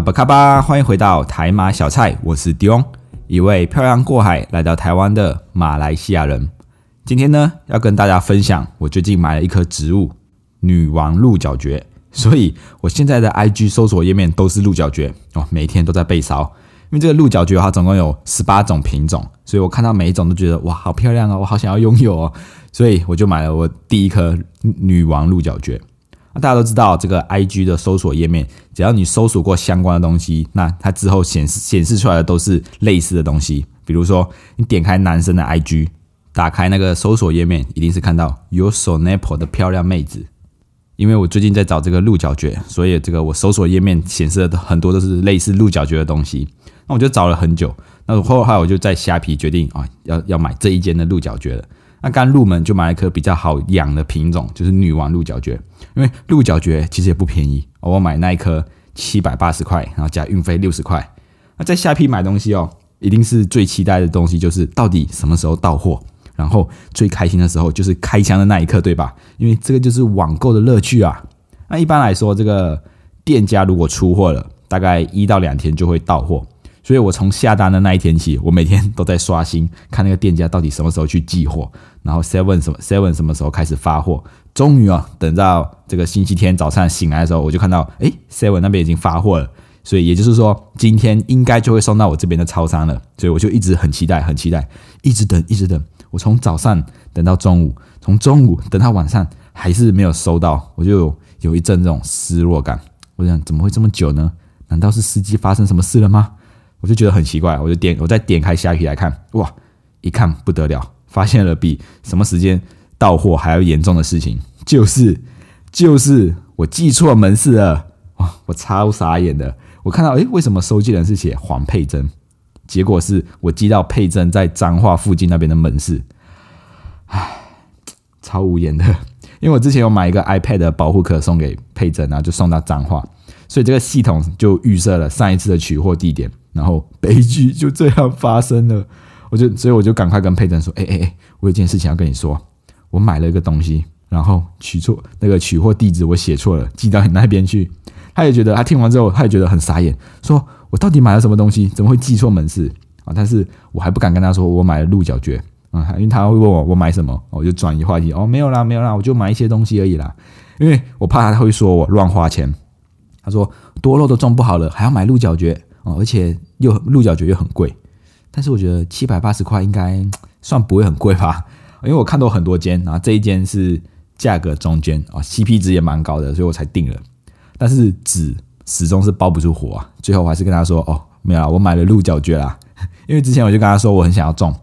阿巴卡巴，欢迎回到台马小菜，我是迪翁，一位漂洋过海来到台湾的马来西亚人。今天呢，要跟大家分享我最近买了一棵植物——女王鹿角蕨，所以我现在的 IG 搜索页面都是鹿角蕨哦，每天都在被烧。因为这个鹿角蕨它总共有十八种品种，所以我看到每一种都觉得哇，好漂亮哦，我好想要拥有哦，所以我就买了我第一颗女王鹿角蕨。那大家都知道，这个 I G 的搜索页面，只要你搜索过相关的东西，那它之后显示显示出来的都是类似的东西。比如说，你点开男生的 I G，打开那个搜索页面，一定是看到有 sonapo 的漂亮妹子。因为我最近在找这个鹿角蕨，所以这个我搜索页面显示的很多都是类似鹿角蕨的东西。那我就找了很久，那后来我就在虾皮决定啊，要要买这一间的鹿角蕨了。那刚入门就买了一颗比较好养的品种，就是女王鹿角蕨。因为鹿角蕨其实也不便宜，我买那一颗七百八十块，然后加运费六十块。那在下批买东西哦，一定是最期待的东西就是到底什么时候到货，然后最开心的时候就是开箱的那一刻，对吧？因为这个就是网购的乐趣啊。那一般来说，这个店家如果出货了，大概一到两天就会到货。所以我从下单的那一天起，我每天都在刷新，看那个店家到底什么时候去寄货，然后 Seven 什么 Seven 什么时候开始发货。终于啊，等到这个星期天早上醒来的时候，我就看到，哎，Seven 那边已经发货了。所以也就是说，今天应该就会送到我这边的超商了。所以我就一直很期待，很期待，一直等，一直等。我从早上等到中午，从中午等到晚上，还是没有收到，我就有一阵这种失落感。我想，怎么会这么久呢？难道是司机发生什么事了吗？我就觉得很奇怪，我就点，我再点开虾皮来看，哇，一看不得了，发现了比什么时间到货还要严重的事情，就是就是我记错门市了，哇，我超傻眼的，我看到，诶，为什么收件人是写黄佩珍，结果是我寄到佩珍在彰化附近那边的门市，唉，超无言的，因为我之前有买一个 iPad 的保护壳送给佩珍啊，就送到彰化，所以这个系统就预设了上一次的取货地点。然后悲剧就这样发生了，我就所以我就赶快跟佩珍说：“哎哎哎，我有件事情要跟你说，我买了一个东西，然后取错那个取货地址我写错了，寄到你那边去。”他也觉得他听完之后他也觉得很傻眼，说：“我到底买了什么东西？怎么会寄错门市啊？”但是我还不敢跟他说我买了鹿角蕨啊，因为他会问我我买什么，我就转移话题哦，没有啦没有啦，我就买一些东西而已啦，因为我怕他会说我乱花钱。他说多肉都种不好了，还要买鹿角蕨。而且又鹿角蕨又很贵，但是我觉得七百八十块应该算不会很贵吧？因为我看到很多间，然后这一间是价格中间啊，CP 值也蛮高的，所以我才定了。但是纸始终是包不住火啊，最后我还是跟他说：“哦，没有，我买了鹿角蕨啦。”因为之前我就跟他说我很想要种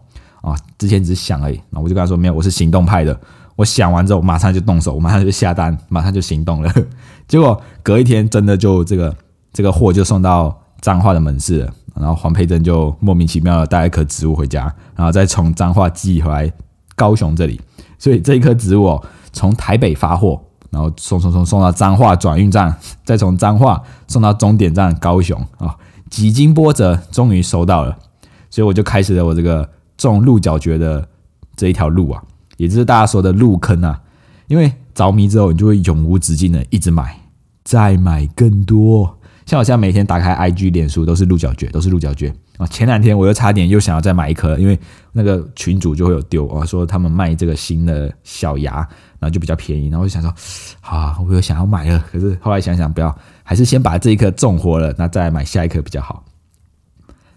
啊，之前只是想而已。那我就跟他说：“没有，我是行动派的。我想完之后马上就动手，我马上就下单，马上就行动了。结果隔一天真的就这个这个货就送到。”脏话的门市，然后黄佩珍就莫名其妙的带一棵植物回家，然后再从脏话寄回来高雄这里，所以这一棵植物哦，从台北发货，然后送送送送到脏话转运站，再从脏话送到终点站高雄啊，几经波折，终于收到了，所以我就开始了我这个种鹿角蕨的这一条路啊，也就是大家说的入坑啊，因为着迷之后，你就会永无止境的一直买，再买更多。像我现在每天打开 IG、脸书都是鹿角蕨，都是鹿角蕨啊！前两天我又差点又想要再买一颗，因为那个群主就会有丢啊，说他们卖这个新的小芽，然后就比较便宜，然后我就想说，好，我又想要买了，可是后来想想不要，还是先把这一颗种活了，那再买下一颗比较好。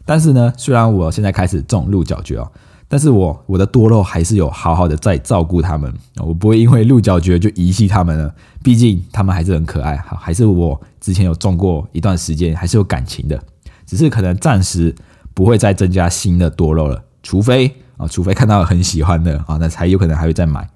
但是呢，虽然我现在开始种鹿角蕨哦。但是我我的多肉还是有好好的在照顾它们，我不会因为鹿角蕨就遗弃它们了，毕竟它们还是很可爱，好还是我之前有种过一段时间，还是有感情的，只是可能暂时不会再增加新的多肉了，除非啊，除非看到很喜欢的啊，那才有可能还会再买，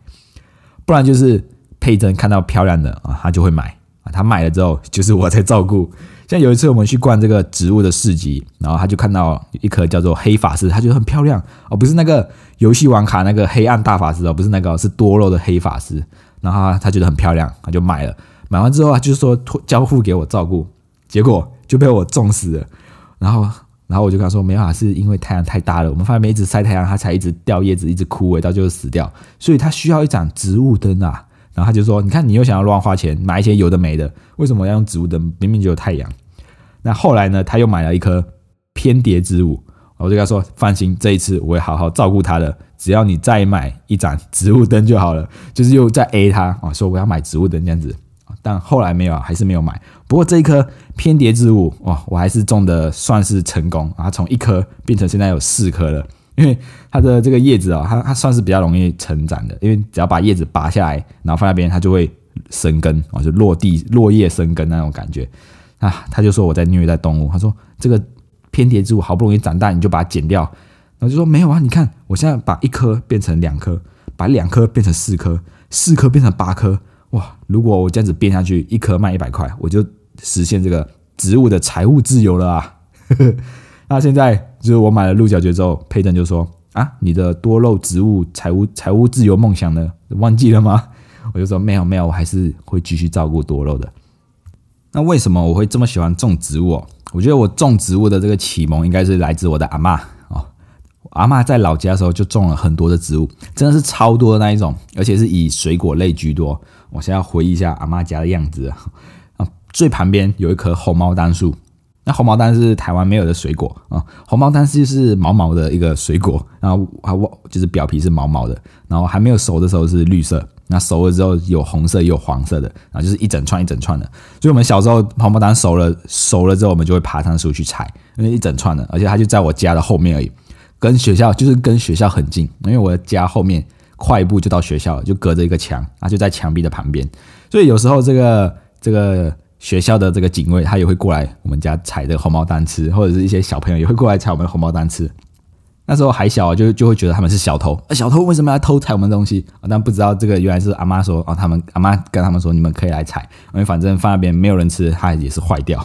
不然就是佩珍看到漂亮的啊，他就会买。啊，他买了之后就是我在照顾。像有一次我们去逛这个植物的市集，然后他就看到一颗叫做黑法师，他觉得很漂亮哦，不是那个游戏王卡那个黑暗大法师哦，不是那个，是多肉的黑法师。然后他觉得很漂亮，他就买了。买完之后啊，就是说交付给我照顾，结果就被我种死了。然后，然后我就跟他说，没办法，是因为太阳太大了，我们发现一直晒太阳，它才一直掉叶子，一直枯萎，到最后死掉。所以它需要一盏植物灯啊。然后他就说：“你看，你又想要乱花钱买一些有的没的，为什么要用植物灯？明明就有太阳。”那后来呢，他又买了一棵偏蝶植物。我就跟他说：“放心，这一次我会好好照顾它的。只要你再买一盏植物灯就好了。”就是又在 A 他啊，说我要买植物灯这样子。但后来没有啊，还是没有买。不过这一棵偏蝶植物哇，我还是种的算是成功啊，从一颗变成现在有四颗了。因为它的这个叶子啊，它它算是比较容易成长的，因为只要把叶子拔下来，然后放那边，它就会生根啊，就落地落叶生根那种感觉啊。他就说我在虐待动物，他说这个偏蝶植物好不容易长大，你就把它剪掉，然后就说没有啊，你看我现在把一颗变成两颗，把两颗变成四颗，四颗变成八颗，哇！如果我这样子变下去，一颗卖一百块，我就实现这个植物的财务自由了啊。那现在就是我买了鹿角蕨之后，佩登就说：“啊，你的多肉植物财务财务自由梦想呢？忘记了吗？” 我就说：“没有没有，我还是会继续照顾多肉的。”那为什么我会这么喜欢种植物？我觉得我种植物的这个启蒙应该是来自我的阿妈哦。阿妈在老家的时候就种了很多的植物，真的是超多的那一种，而且是以水果类居多。我现在回忆一下阿妈家的样子啊，最旁边有一棵红毛丹树。那红毛丹是台湾没有的水果啊，红毛丹是就是毛毛的一个水果，然后它就是表皮是毛毛的，然后还没有熟的时候是绿色，那熟了之后有红色也有黄色的，然后就是一整串一整串的。所以我们小时候红毛丹熟了熟了之后，我们就会爬上树去采，因为一整串的，而且它就在我家的后面而已，跟学校就是跟学校很近，因为我的家后面快一步就到学校了，就隔着一个墙啊，就在墙壁的旁边，所以有时候这个这个。学校的这个警卫，他也会过来我们家采这个红毛丹吃，或者是一些小朋友也会过来采我们的红毛丹吃。那时候还小，就就会觉得他们是小偷。小偷为什么要偷采我们的东西？啊但不知道这个原来是阿妈说哦，他们阿妈跟他们说，你们可以来采，因为反正放那边没有人吃，它也是坏掉。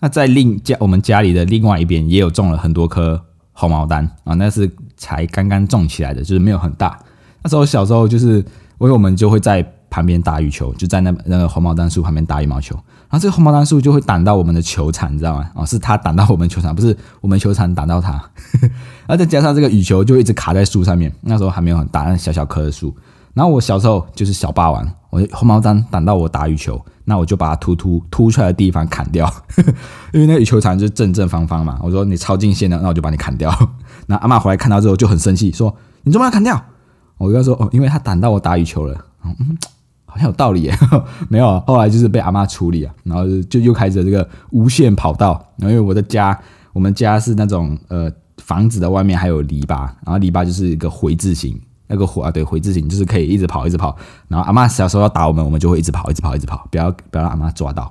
那在另家我们家里的另外一边也有种了很多棵红毛丹啊，那是才刚刚种起来的，就是没有很大。那时候小时候就是，因为我们就会在旁边打羽球，就在那那个红毛丹树旁边打羽毛球。然后这个红毛丹树就会挡到我们的球场，你知道吗？哦，是它挡到我们球场，不是我们球场挡到它。然后再加上这个羽球就一直卡在树上面。那时候还没有很大，那小小棵的树。然后我小时候就是小霸王，我红毛丹挡到我打羽球，那我就把它突突突出来的地方砍掉，因为那个羽球场就是正正方方嘛。我说你超近线的，那我就把你砍掉。那阿妈回来看到之后就很生气，说你怎么要砍掉？我跟他说哦，因为他挡到我打羽球了。嗯。很有道理耶，没有，后来就是被阿妈处理啊，然后就又开始这个无限跑道。然后因为我的家，我们家是那种呃房子的外面还有篱笆，然后篱笆就是一个回字形，那个回啊对回字形就是可以一直跑一直跑。然后阿妈小时候要打我们，我们就会一直跑一直跑一直跑，不要不要让阿妈抓到。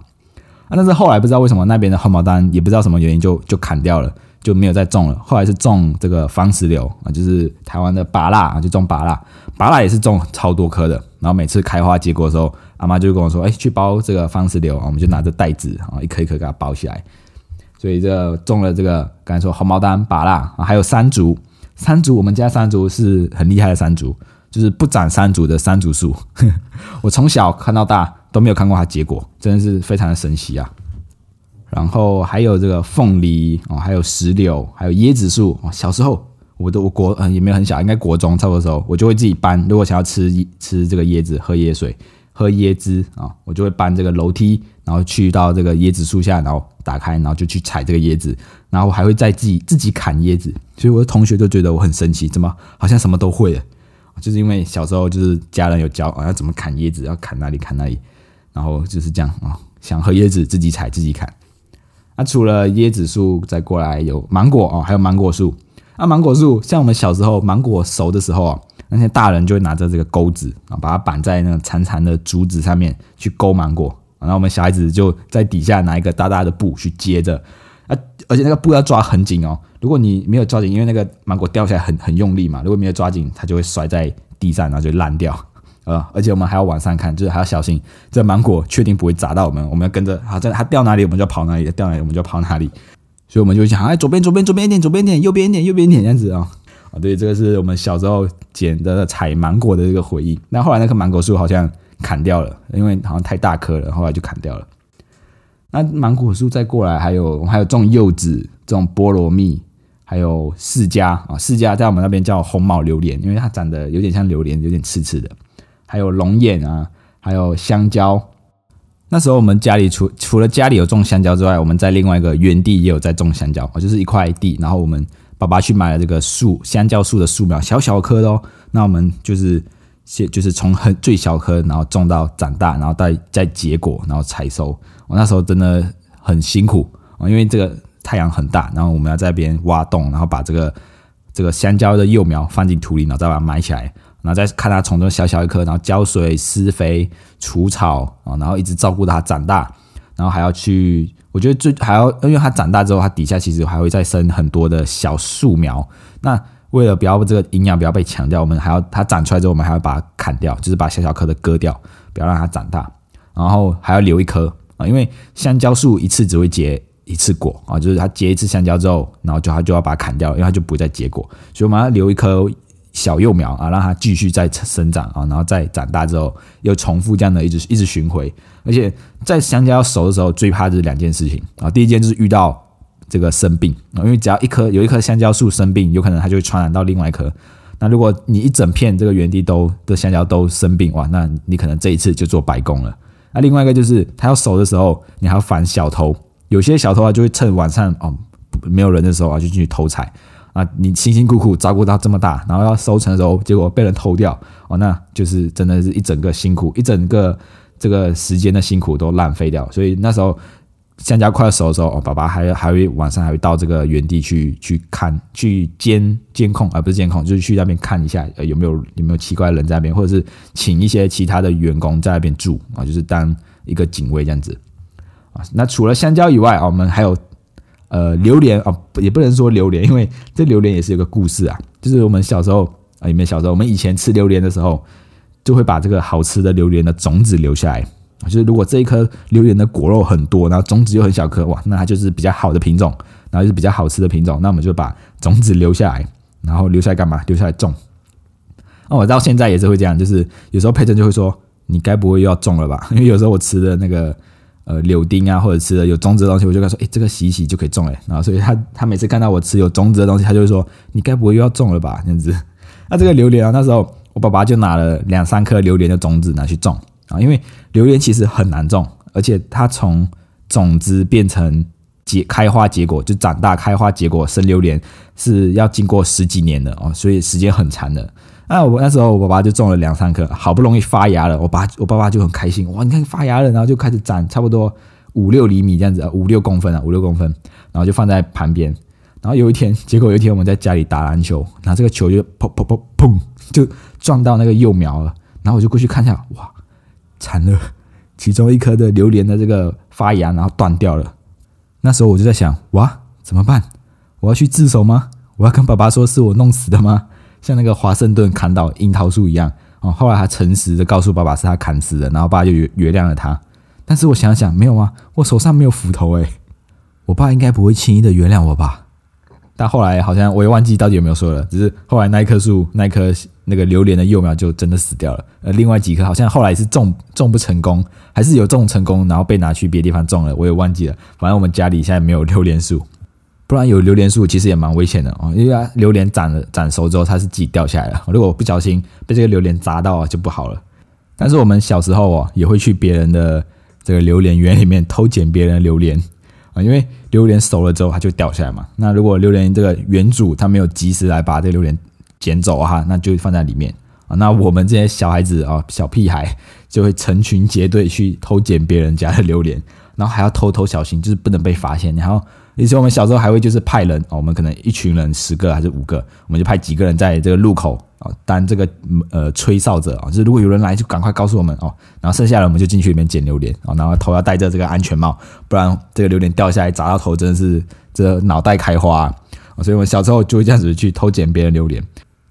啊，但是后来不知道为什么那边的红毛丹也不知道什么原因就就砍掉了，就没有再种了。后来是种这个方石榴啊，就是台湾的芭辣啊，就种芭辣，芭辣也是种超多棵的。然后每次开花结果的时候，阿妈就跟我说：“哎，去包这个方石榴啊。”我们就拿着袋子啊，一颗一颗给它包起来。所以这种了这个刚才说红毛丹、芭辣啊，还有山竹。山竹，我们家山竹是很厉害的山竹，就是不长山竹的山竹树。我从小看到大都没有看过它结果，真的是非常的神奇啊。然后还有这个凤梨哦，还有石榴，还有椰子树。小时候。我的我国嗯也没有很小，应该国中差不多时候，我就会自己搬。如果想要吃吃这个椰子，喝椰水，喝椰汁啊，我就会搬这个楼梯，然后去到这个椰子树下，然后打开，然后就去采这个椰子，然后还会再自己自己砍椰子。所以我的同学都觉得我很神奇，怎么好像什么都会？就是因为小时候就是家人有教啊，要怎么砍椰子，要砍哪里砍哪里，然后就是这样啊，想喝椰子自己采自己砍。那除了椰子树，再过来有芒果哦，还有芒果树。那芒果树，像我们小时候芒果熟的时候啊，那些大人就会拿着这个钩子啊，把它绑在那个长长的竹子上面去勾芒果，然后我们小孩子就在底下拿一个大大的布去接着，啊，而且那个布要抓很紧哦，如果你没有抓紧，因为那个芒果掉下来很很用力嘛，如果没有抓紧，它就会摔在地上，然后就烂掉。呃，而且我们还要往上看，就是还要小心这芒果确定不会砸到我们，我们要跟着，好，在它掉哪里我们就跑哪里，掉哪里我们就跑哪里，所以我们就想，哎，左边左边左边一点，左边一点，右边一点，右边一点这样子啊，啊，对，这个是我们小时候捡的采芒果的这个回忆。那后来那棵芒果树好像砍掉了，因为好像太大棵了，后来就砍掉了。那芒果树再过来，还有还有种柚子，这种菠萝蜜。还有释迦啊，释迦在我们那边叫红毛榴莲，因为它长得有点像榴莲，有点刺刺的。还有龙眼啊，还有香蕉。那时候我们家里除除了家里有种香蕉之外，我们在另外一个园地也有在种香蕉，就是一块地。然后我们爸爸去买了这个树香蕉树的树苗，小小颗的哦。那我们就是先就是从很最小颗，然后种到长大，然后再再结果，然后采收。我那时候真的很辛苦啊，因为这个。太阳很大，然后我们要在边挖洞，然后把这个这个香蕉的幼苗放进土里，然后再把它埋起来，然后再看它从这小小一颗，然后浇水、施肥、除草啊，然后一直照顾它长大，然后还要去，我觉得最还要，因为它长大之后，它底下其实还会再生很多的小树苗。那为了不要这个营养不要被抢掉，我们还要它长出来之后，我们还要把它砍掉，就是把小小颗的割掉，不要让它长大，然后还要留一颗啊，因为香蕉树一次只会结。一次果啊，就是它结一次香蕉之后，然后就它就要把它砍掉，因为它就不再结果，所以我们要留一颗小幼苗啊，让它继续再生长啊，然后再长大之后又重复这样的一直一直巡回。而且在香蕉熟的时候，最怕就是两件事情啊，第一件就是遇到这个生病啊，因为只要一棵有一棵香蕉树生病，有可能它就会传染到另外一棵。那如果你一整片这个园地都的香蕉都生病哇，那你可能这一次就做白工了。那另外一个就是它要熟的时候，你还要反小偷。有些小偷啊，就会趁晚上哦没有人的时候啊，就进去偷采啊。你辛辛苦苦照顾到这么大，然后要收成的时候，结果被人偷掉哦，那就是真的是一整个辛苦，一整个这个时间的辛苦都浪费掉。所以那时候香蕉快要熟的时候，哦，爸爸还还会晚上还会到这个原地去去看，去监监控，而不是监控，就是去那边看一下，呃，有没有有没有奇怪的人在那边，或者是请一些其他的员工在那边住啊，就是当一个警卫这样子啊。那除了香蕉以外啊，我们还有呃榴莲啊，也不能说榴莲，因为这榴莲也是有个故事啊。就是我们小时候啊，你们小时候，我们以前吃榴莲的时候，就会把这个好吃的榴莲的种子留下来。就是如果这一颗榴莲的果肉很多，然后种子又很小颗，哇，那它就是比较好的品种，然后就是比较好吃的品种。那我们就把种子留下来，然后留下来干嘛？留下来种。那我到现在也是会这样，就是有时候佩珍就会说：“你该不会又要种了吧？” 因为有时候我吃的那个。呃，柳丁啊，或者吃的有种子的东西，我就跟他说：“哎，这个洗一洗就可以种哎。”然后，所以他他每次看到我吃有种子的东西，他就会说：“你该不会又要种了吧？”这样子。那这个榴莲啊，那时候我爸爸就拿了两三颗榴莲的种子拿去种啊，因为榴莲其实很难种，而且它从种子变成结开花结果，就长大开花结果生榴莲是要经过十几年的哦，所以时间很长的。那我那时候我爸爸就种了两三颗，好不容易发芽了，我爸我爸爸就很开心，哇，你看发芽了，然后就开始长差不多五六厘米这样子，五六公分啊，五六公分，然后就放在旁边。然后有一天，结果有一天我们在家里打篮球，然后这个球就砰砰砰砰就撞到那个幼苗了，然后我就过去看一下，哇，惨了，其中一颗的榴莲的这个发芽然后断掉了。那时候我就在想，哇，怎么办？我要去自首吗？我要跟爸爸说是我弄死的吗？像那个华盛顿砍倒樱桃树一样哦，后来他诚实的告诉爸爸是他砍死的，然后爸爸就原原谅了他。但是我想想，没有啊，我手上没有斧头诶，我爸应该不会轻易的原谅我吧？但后来好像我也忘记到底有没有说了，只是后来那一棵树那一棵那个榴莲的幼苗就真的死掉了。呃，另外几棵好像后来是种种不成功，还是有种成功，然后被拿去别的地方种了，我也忘记了。反正我们家里现在没有榴莲树。不然有榴莲树其实也蛮危险的哦，因为榴莲长了长熟之后它是自己掉下来了，如果不小心被这个榴莲砸到就不好了。但是我们小时候哦也会去别人的这个榴莲园里面偷捡别人的榴莲啊，因为榴莲熟了之后它就掉下来嘛。那如果榴莲这个园主他没有及时来把这个榴莲捡走哈，那就放在里面啊。那我们这些小孩子啊小屁孩就会成群结队去偷捡别人家的榴莲，然后还要偷偷小心，就是不能被发现，然后。以前我们小时候还会就是派人哦，我们可能一群人十个还是五个，我们就派几个人在这个路口啊当这个呃吹哨者啊，就是如果有人来就赶快告诉我们哦，然后剩下的我们就进去里面捡榴莲啊，然后头要戴着这个安全帽，不然这个榴莲掉下来砸到头真的是这脑袋开花啊，所以我们小时候就会这样子去偷捡别人榴莲。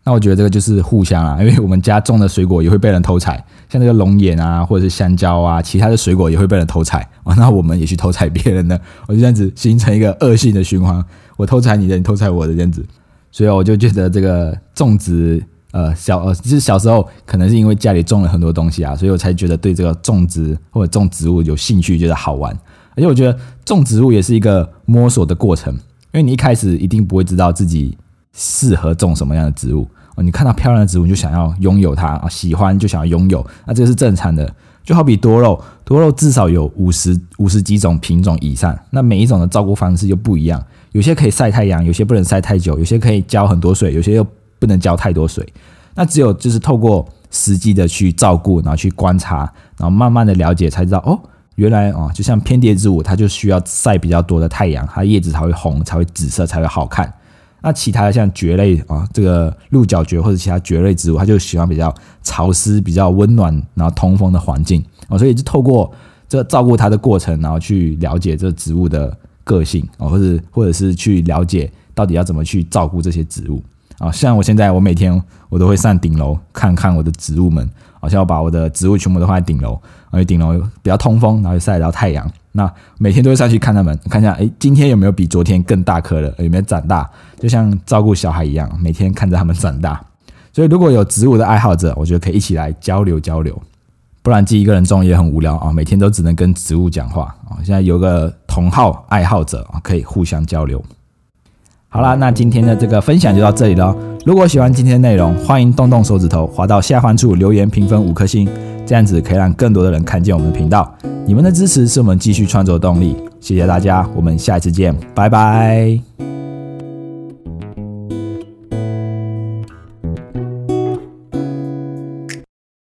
那我觉得这个就是互相啊，因为我们家种的水果也会被人偷采，像那个龙眼啊，或者是香蕉啊，其他的水果也会被人偷采。啊，那我们也去偷采别人的，我就这样子形成一个恶性的循环，我偷采你的，你偷采我的这样子，所以我就觉得这个种植，呃，小呃，就是小时候可能是因为家里种了很多东西啊，所以我才觉得对这个种植或者种植物有兴趣，觉得好玩，而且我觉得种植物也是一个摸索的过程，因为你一开始一定不会知道自己。适合种什么样的植物哦？你看到漂亮的植物，你就想要拥有它啊，喜欢就想要拥有，那这是正常的。就好比多肉，多肉至少有五十五十几种品种以上，那每一种的照顾方式又不一样，有些可以晒太阳，有些不能晒太久，有些可以浇很多水，有些又不能浇太多水。那只有就是透过实际的去照顾，然后去观察，然后慢慢的了解，才知道哦，原来哦，就像偏蝶之舞，它就需要晒比较多的太阳，它叶子才会红，才会紫色，才会好看。那其他的像蕨类啊，这个鹿角蕨或者其他蕨类植物，它就喜欢比较潮湿、比较温暖，然后通风的环境啊，所以就透过这照顾它的过程，然后去了解这植物的个性啊，或者或者是去了解到底要怎么去照顾这些植物啊。像我现在，我每天我都会上顶楼看看我的植物们，好像我把我的植物全部都放在顶楼，因为顶楼比较通风，然后晒得到太阳。那每天都会上去看他们，看一下，哎，今天有没有比昨天更大颗了？有没有长大？就像照顾小孩一样，每天看着他们长大。所以，如果有植物的爱好者，我觉得可以一起来交流交流。不然自己一个人种也很无聊啊，每天都只能跟植物讲话啊。现在有个同好爱好者啊，可以互相交流。好啦，那今天的这个分享就到这里了。如果喜欢今天的内容，欢迎动动手指头，滑到下方处留言评分五颗星，这样子可以让更多的人看见我们的频道。你们的支持是我们继续创作的动力，谢谢大家，我们下一次见，拜拜。